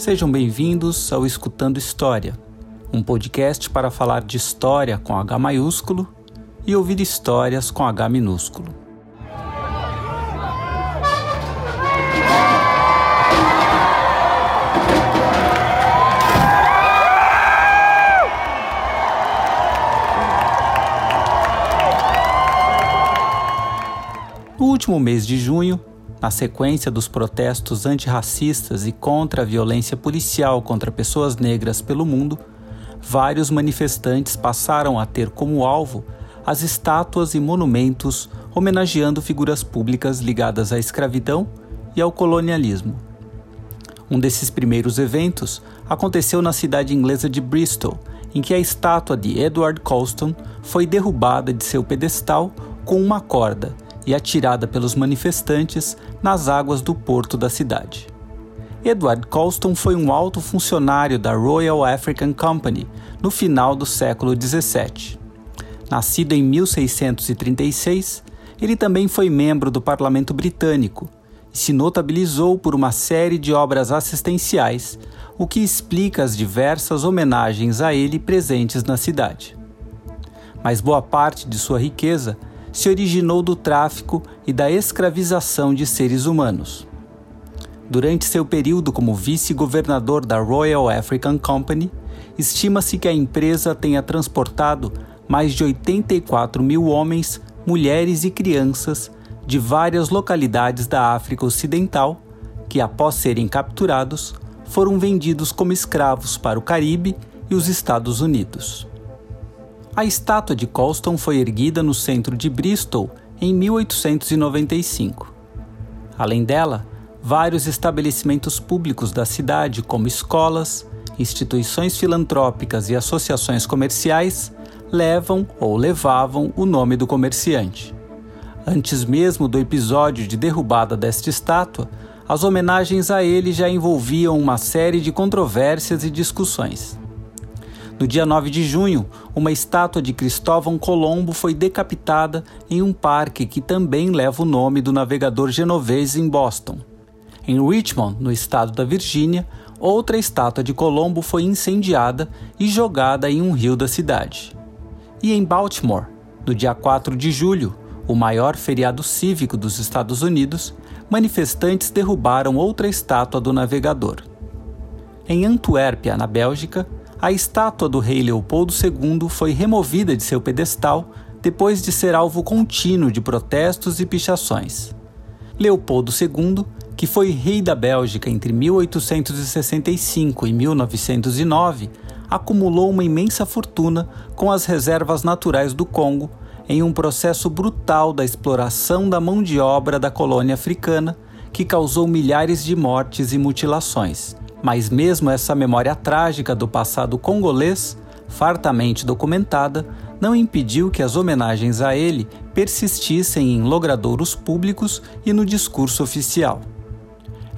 Sejam bem-vindos ao Escutando História, um podcast para falar de história com H maiúsculo e ouvir histórias com H minúsculo. No último mês de junho, na sequência dos protestos antirracistas e contra a violência policial contra pessoas negras pelo mundo, vários manifestantes passaram a ter como alvo as estátuas e monumentos homenageando figuras públicas ligadas à escravidão e ao colonialismo. Um desses primeiros eventos aconteceu na cidade inglesa de Bristol, em que a estátua de Edward Colston foi derrubada de seu pedestal com uma corda e atirada pelos manifestantes nas águas do porto da cidade. Edward Colston foi um alto funcionário da Royal African Company no final do século XVII. Nascido em 1636, ele também foi membro do Parlamento Britânico e se notabilizou por uma série de obras assistenciais, o que explica as diversas homenagens a ele presentes na cidade. Mas boa parte de sua riqueza se originou do tráfico e da escravização de seres humanos. Durante seu período como vice-governador da Royal African Company, estima-se que a empresa tenha transportado mais de 84 mil homens, mulheres e crianças de várias localidades da África Ocidental, que, após serem capturados, foram vendidos como escravos para o Caribe e os Estados Unidos. A estátua de Colston foi erguida no centro de Bristol em 1895. Além dela, vários estabelecimentos públicos da cidade, como escolas, instituições filantrópicas e associações comerciais, levam ou levavam o nome do comerciante. Antes mesmo do episódio de derrubada desta estátua, as homenagens a ele já envolviam uma série de controvérsias e discussões. No dia 9 de junho, uma estátua de Cristóvão Colombo foi decapitada em um parque que também leva o nome do navegador genovês em Boston. Em Richmond, no estado da Virgínia, outra estátua de Colombo foi incendiada e jogada em um rio da cidade. E em Baltimore, no dia 4 de julho, o maior feriado cívico dos Estados Unidos, manifestantes derrubaram outra estátua do navegador. Em Antuérpia, na Bélgica, a estátua do rei Leopoldo II foi removida de seu pedestal depois de ser alvo contínuo de protestos e pichações. Leopoldo II, que foi rei da Bélgica entre 1865 e 1909, acumulou uma imensa fortuna com as reservas naturais do Congo em um processo brutal da exploração da mão de obra da colônia africana que causou milhares de mortes e mutilações. Mas mesmo essa memória trágica do passado congolês, fartamente documentada, não impediu que as homenagens a ele persistissem em logradouros públicos e no discurso oficial.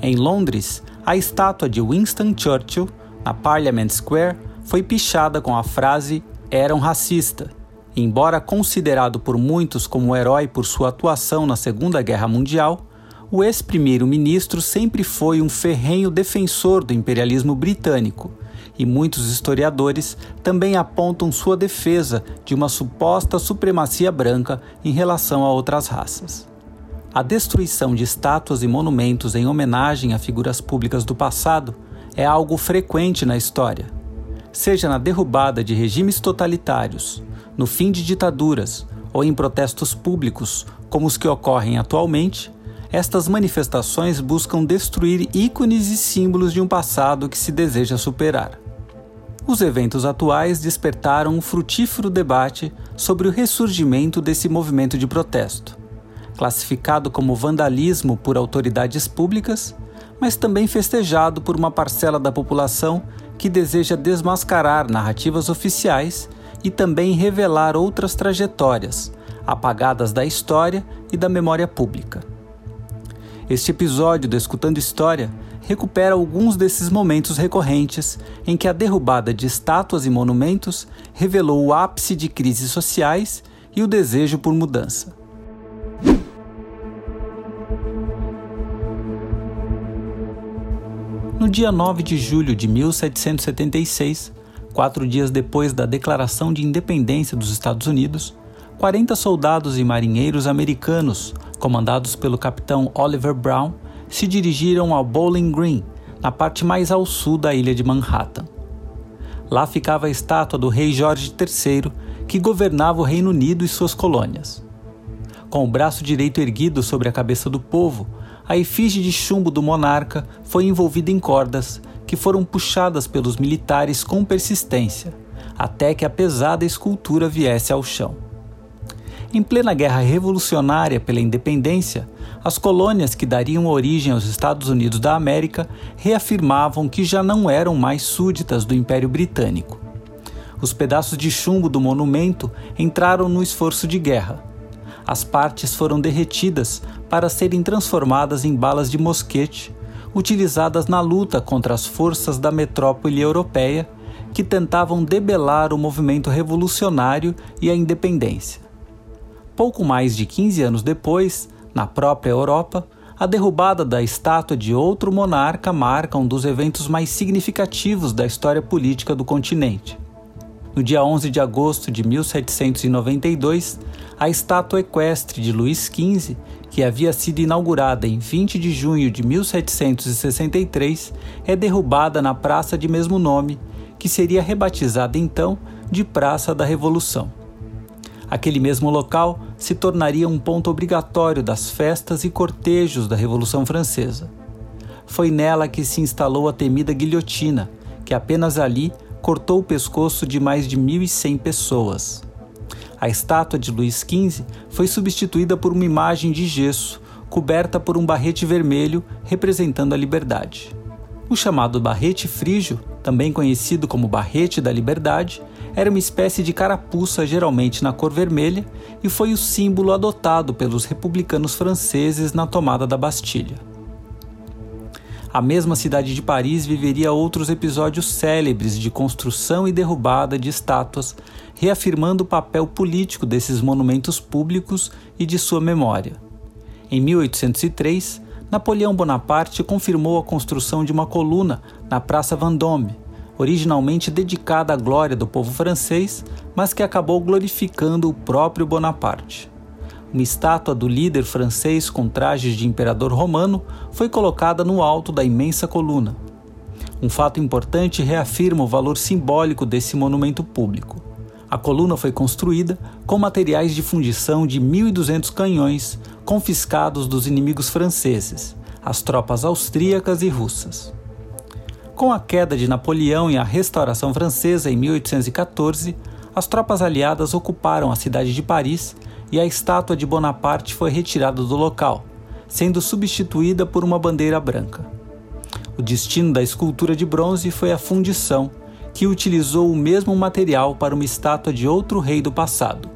Em Londres, a estátua de Winston Churchill, na Parliament Square, foi pichada com a frase Era um racista. Embora considerado por muitos como herói por sua atuação na Segunda Guerra Mundial, o ex-primeiro-ministro sempre foi um ferrenho defensor do imperialismo britânico, e muitos historiadores também apontam sua defesa de uma suposta supremacia branca em relação a outras raças. A destruição de estátuas e monumentos em homenagem a figuras públicas do passado é algo frequente na história. Seja na derrubada de regimes totalitários, no fim de ditaduras ou em protestos públicos como os que ocorrem atualmente, estas manifestações buscam destruir ícones e símbolos de um passado que se deseja superar. Os eventos atuais despertaram um frutífero debate sobre o ressurgimento desse movimento de protesto, classificado como vandalismo por autoridades públicas, mas também festejado por uma parcela da população que deseja desmascarar narrativas oficiais e também revelar outras trajetórias, apagadas da história e da memória pública. Este episódio do Escutando História recupera alguns desses momentos recorrentes em que a derrubada de estátuas e monumentos revelou o ápice de crises sociais e o desejo por mudança. No dia 9 de julho de 1776, quatro dias depois da declaração de independência dos Estados Unidos, 40 soldados e marinheiros americanos, comandados pelo capitão Oliver Brown, se dirigiram ao Bowling Green, na parte mais ao sul da ilha de Manhattan. Lá ficava a estátua do rei Jorge III, que governava o Reino Unido e suas colônias. Com o braço direito erguido sobre a cabeça do povo, a efígie de chumbo do monarca foi envolvida em cordas que foram puxadas pelos militares com persistência, até que a pesada escultura viesse ao chão. Em plena guerra revolucionária pela independência, as colônias que dariam origem aos Estados Unidos da América reafirmavam que já não eram mais súditas do Império Britânico. Os pedaços de chumbo do monumento entraram no esforço de guerra. As partes foram derretidas para serem transformadas em balas de mosquete, utilizadas na luta contra as forças da metrópole europeia que tentavam debelar o movimento revolucionário e a independência. Pouco mais de 15 anos depois, na própria Europa, a derrubada da estátua de outro monarca marca um dos eventos mais significativos da história política do continente. No dia 11 de agosto de 1792, a estátua equestre de Luís XV, que havia sido inaugurada em 20 de junho de 1763, é derrubada na praça de mesmo nome, que seria rebatizada então de Praça da Revolução. Aquele mesmo local se tornaria um ponto obrigatório das festas e cortejos da Revolução Francesa. Foi nela que se instalou a temida guilhotina, que apenas ali cortou o pescoço de mais de 1.100 pessoas. A estátua de Luís XV foi substituída por uma imagem de gesso, coberta por um barrete vermelho representando a liberdade. O chamado barrete frígio, também conhecido como barrete da liberdade, era uma espécie de carapuça geralmente na cor vermelha e foi o símbolo adotado pelos republicanos franceses na tomada da Bastilha. A mesma cidade de Paris viveria outros episódios célebres de construção e derrubada de estátuas, reafirmando o papel político desses monumentos públicos e de sua memória. Em 1803, Napoleão Bonaparte confirmou a construção de uma coluna na Praça Vendôme, originalmente dedicada à glória do povo francês, mas que acabou glorificando o próprio Bonaparte. Uma estátua do líder francês com trajes de imperador romano foi colocada no alto da imensa coluna. Um fato importante reafirma o valor simbólico desse monumento público. A coluna foi construída com materiais de fundição de 1.200 canhões confiscados dos inimigos franceses, as tropas austríacas e russas. Com a queda de Napoleão e a restauração francesa em 1814, as tropas aliadas ocuparam a cidade de Paris e a estátua de Bonaparte foi retirada do local, sendo substituída por uma bandeira branca. O destino da escultura de bronze foi a fundição, que utilizou o mesmo material para uma estátua de outro rei do passado,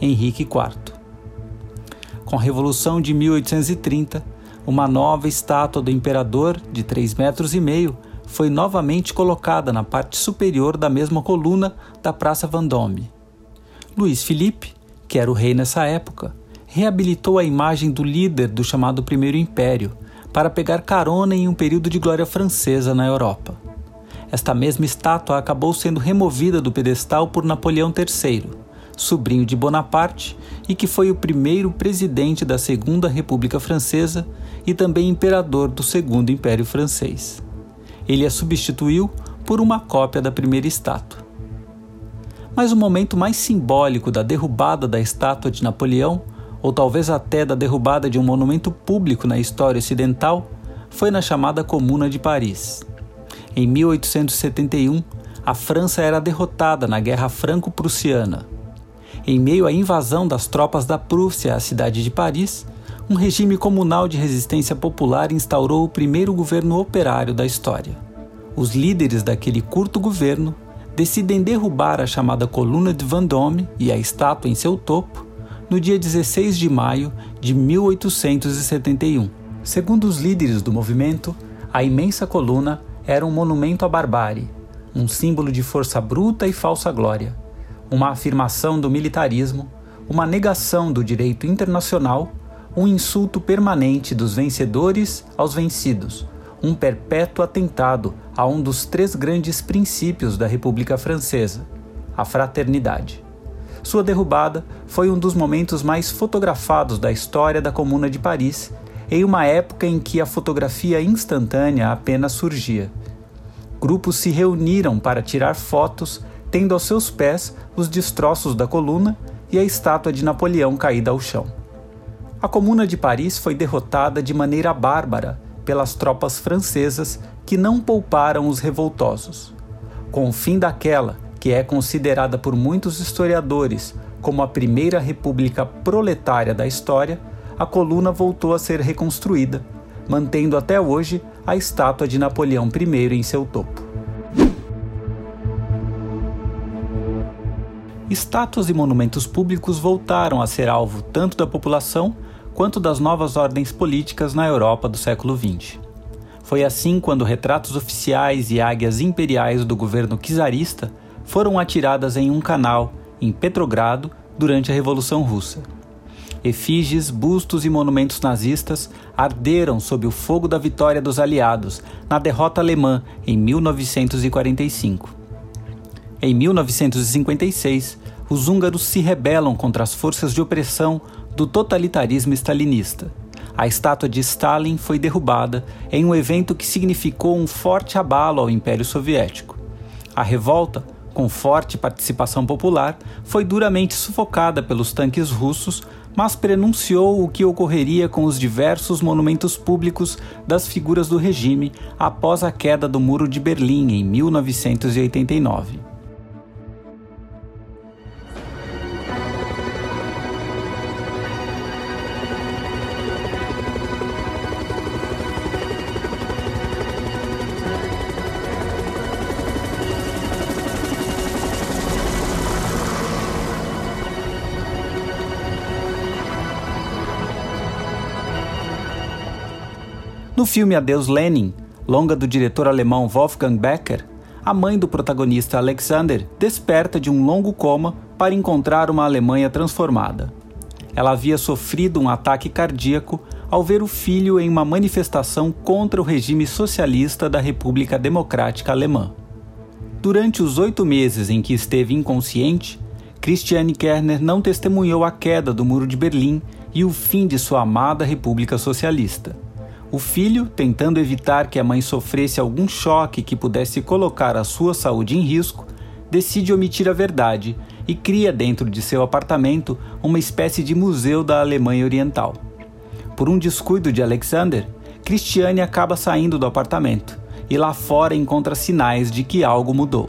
Henrique IV. Com a Revolução de 1830, uma nova estátua do imperador, de 3,5 metros e meio, foi novamente colocada na parte superior da mesma coluna da Praça Vendôme. Luís Felipe, que era o rei nessa época, reabilitou a imagem do líder do chamado Primeiro Império para pegar carona em um período de glória francesa na Europa. Esta mesma estátua acabou sendo removida do pedestal por Napoleão III, sobrinho de Bonaparte e que foi o primeiro presidente da Segunda República Francesa e também imperador do Segundo Império Francês ele a substituiu por uma cópia da primeira estátua. Mas o momento mais simbólico da derrubada da estátua de Napoleão, ou talvez até da derrubada de um monumento público na história ocidental, foi na chamada Comuna de Paris. Em 1871, a França era derrotada na Guerra Franco-Prussiana. Em meio à invasão das tropas da Prússia à cidade de Paris, um regime comunal de resistência popular instaurou o primeiro governo operário da história. Os líderes daquele curto governo decidem derrubar a chamada Coluna de Vendôme e a estátua em seu topo no dia 16 de maio de 1871. Segundo os líderes do movimento, a imensa coluna era um monumento à barbárie, um símbolo de força bruta e falsa glória, uma afirmação do militarismo, uma negação do direito internacional um insulto permanente dos vencedores aos vencidos, um perpétuo atentado a um dos três grandes princípios da República Francesa, a fraternidade. Sua derrubada foi um dos momentos mais fotografados da história da Comuna de Paris, em uma época em que a fotografia instantânea apenas surgia. Grupos se reuniram para tirar fotos, tendo aos seus pés os destroços da coluna e a estátua de Napoleão caída ao chão. A Comuna de Paris foi derrotada de maneira bárbara pelas tropas francesas que não pouparam os revoltosos. Com o fim daquela, que é considerada por muitos historiadores como a primeira república proletária da história, a coluna voltou a ser reconstruída, mantendo até hoje a estátua de Napoleão I em seu topo. Estátuas e monumentos públicos voltaram a ser alvo tanto da população quanto das novas ordens políticas na Europa do século XX. Foi assim quando retratos oficiais e águias imperiais do governo czarista foram atiradas em um canal em Petrogrado durante a Revolução Russa. Efígies, bustos e monumentos nazistas arderam sob o fogo da vitória dos aliados na derrota alemã em 1945. Em 1956, os húngaros se rebelam contra as forças de opressão do totalitarismo stalinista. A estátua de Stalin foi derrubada em um evento que significou um forte abalo ao Império Soviético. A revolta com forte participação popular, foi duramente sufocada pelos tanques russos, mas prenunciou o que ocorreria com os diversos monumentos públicos das figuras do regime após a queda do Muro de Berlim em 1989. No filme Adeus Lenin, longa do diretor alemão Wolfgang Becker, a mãe do protagonista Alexander desperta de um longo coma para encontrar uma Alemanha transformada. Ela havia sofrido um ataque cardíaco ao ver o filho em uma manifestação contra o regime socialista da República Democrática Alemã. Durante os oito meses em que esteve inconsciente, Christiane Kerner não testemunhou a queda do Muro de Berlim e o fim de sua amada República Socialista. O filho, tentando evitar que a mãe sofresse algum choque que pudesse colocar a sua saúde em risco, decide omitir a verdade e cria dentro de seu apartamento uma espécie de museu da Alemanha Oriental. Por um descuido de Alexander, Christiane acaba saindo do apartamento e lá fora encontra sinais de que algo mudou.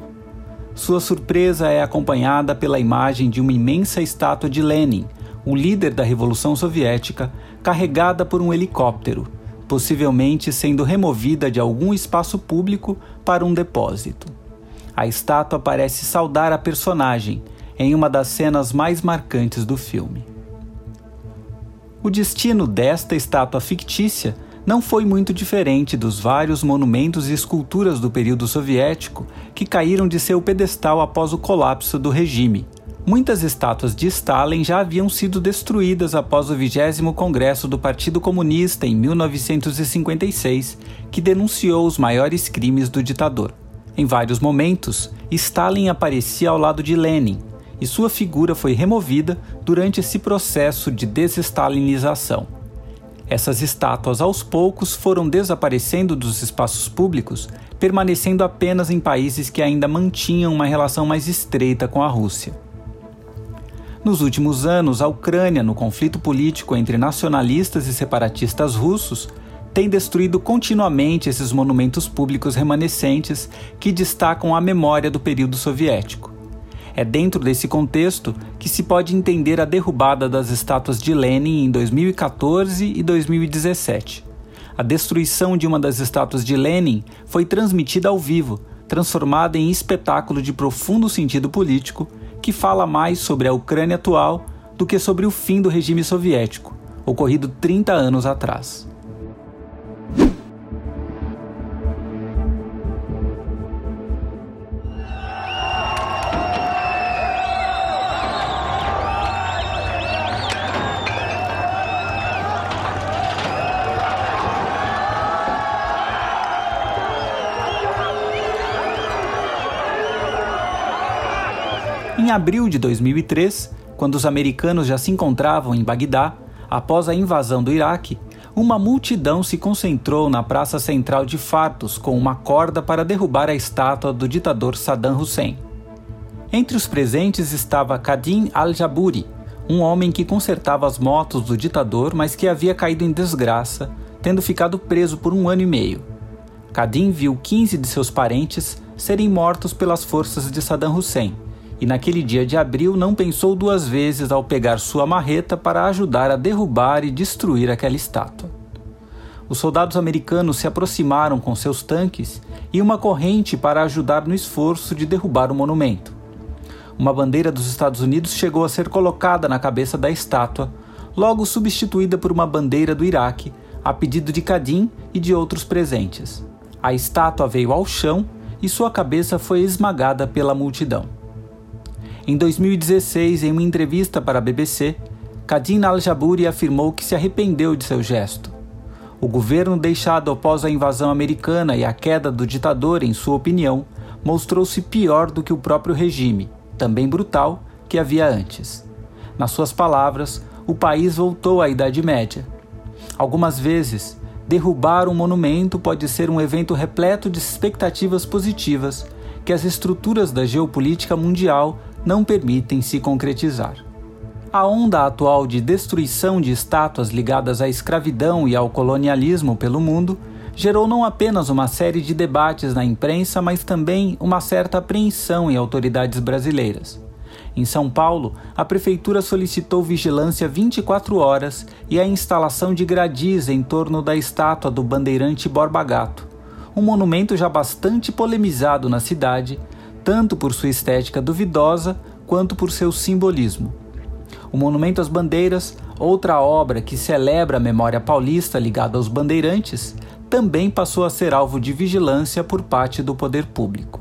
Sua surpresa é acompanhada pela imagem de uma imensa estátua de Lenin, o líder da Revolução Soviética, carregada por um helicóptero possivelmente sendo removida de algum espaço público para um depósito. A estátua parece saudar a personagem em uma das cenas mais marcantes do filme. O destino desta estátua fictícia não foi muito diferente dos vários monumentos e esculturas do período soviético que caíram de seu pedestal após o colapso do regime, Muitas estátuas de Stalin já haviam sido destruídas após o 20 Congresso do Partido Comunista em 1956, que denunciou os maiores crimes do ditador. Em vários momentos, Stalin aparecia ao lado de Lenin, e sua figura foi removida durante esse processo de desestalinização. Essas estátuas aos poucos foram desaparecendo dos espaços públicos, permanecendo apenas em países que ainda mantinham uma relação mais estreita com a Rússia. Nos últimos anos, a Ucrânia, no conflito político entre nacionalistas e separatistas russos, tem destruído continuamente esses monumentos públicos remanescentes que destacam a memória do período soviético. É dentro desse contexto que se pode entender a derrubada das estátuas de Lenin em 2014 e 2017. A destruição de uma das estátuas de Lenin foi transmitida ao vivo, transformada em espetáculo de profundo sentido político que fala mais sobre a Ucrânia atual do que sobre o fim do regime soviético, ocorrido 30 anos atrás. Em abril de 2003, quando os americanos já se encontravam em Bagdá, após a invasão do Iraque, uma multidão se concentrou na praça central de Fartos com uma corda para derrubar a estátua do ditador Saddam Hussein. Entre os presentes estava Kadim al-Jaburi, um homem que consertava as motos do ditador, mas que havia caído em desgraça, tendo ficado preso por um ano e meio. Kadim viu 15 de seus parentes serem mortos pelas forças de Saddam Hussein, e naquele dia de abril não pensou duas vezes ao pegar sua marreta para ajudar a derrubar e destruir aquela estátua. Os soldados americanos se aproximaram com seus tanques e uma corrente para ajudar no esforço de derrubar o monumento uma bandeira dos Estados Unidos chegou a ser colocada na cabeça da estátua, logo substituída por uma bandeira do Iraque, a pedido de Kadim e de outros presentes. A estátua veio ao chão e sua cabeça foi esmagada pela multidão. Em 2016, em uma entrevista para a BBC, Kadim al-Jaburi afirmou que se arrependeu de seu gesto. O governo deixado após a invasão americana e a queda do ditador, em sua opinião, mostrou-se pior do que o próprio regime também brutal, que havia antes. Nas suas palavras, o país voltou à Idade Média. Algumas vezes, derrubar um monumento pode ser um evento repleto de expectativas positivas que as estruturas da geopolítica mundial não permitem se concretizar. A onda atual de destruição de estátuas ligadas à escravidão e ao colonialismo pelo mundo gerou não apenas uma série de debates na imprensa, mas também uma certa apreensão em autoridades brasileiras. Em São Paulo, a prefeitura solicitou vigilância 24 horas e a instalação de gradis em torno da estátua do bandeirante Borba Gato, um monumento já bastante polemizado na cidade, tanto por sua estética duvidosa quanto por seu simbolismo. O Monumento às Bandeiras, outra obra que celebra a memória paulista ligada aos bandeirantes, também passou a ser alvo de vigilância por parte do poder público.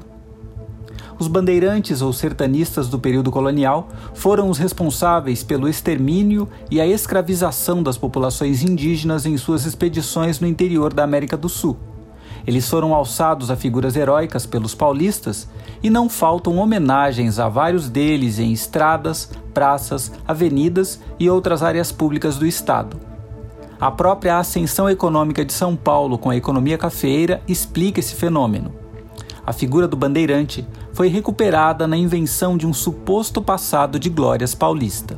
Os bandeirantes ou sertanistas do período colonial foram os responsáveis pelo extermínio e a escravização das populações indígenas em suas expedições no interior da América do Sul. Eles foram alçados a figuras heróicas pelos paulistas e não faltam homenagens a vários deles em estradas, praças, avenidas e outras áreas públicas do estado. A própria ascensão econômica de São Paulo com a economia cafeeira explica esse fenômeno. A figura do bandeirante foi recuperada na invenção de um suposto passado de glórias paulista.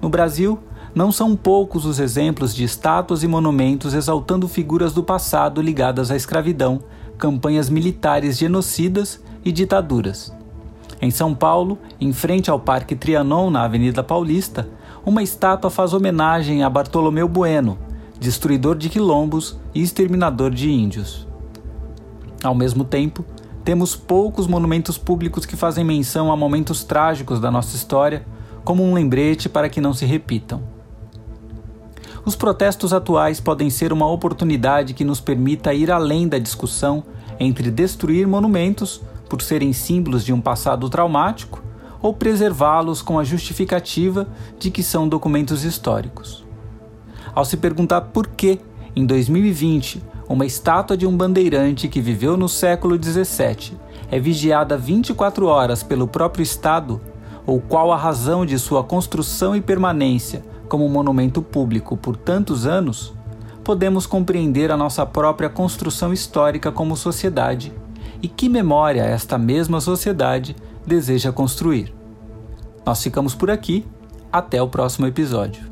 No Brasil, não são poucos os exemplos de estátuas e monumentos exaltando figuras do passado ligadas à escravidão, campanhas militares genocidas e ditaduras. Em São Paulo, em frente ao Parque Trianon, na Avenida Paulista, uma estátua faz homenagem a Bartolomeu Bueno, destruidor de quilombos e exterminador de índios. Ao mesmo tempo, temos poucos monumentos públicos que fazem menção a momentos trágicos da nossa história, como um lembrete para que não se repitam. Os protestos atuais podem ser uma oportunidade que nos permita ir além da discussão entre destruir monumentos por serem símbolos de um passado traumático ou preservá-los com a justificativa de que são documentos históricos. Ao se perguntar por que, em 2020, uma estátua de um bandeirante que viveu no século XVII é vigiada 24 horas pelo próprio Estado, ou qual a razão de sua construção e permanência como monumento público por tantos anos, podemos compreender a nossa própria construção histórica como sociedade e que memória esta mesma sociedade deseja construir. Nós ficamos por aqui, até o próximo episódio.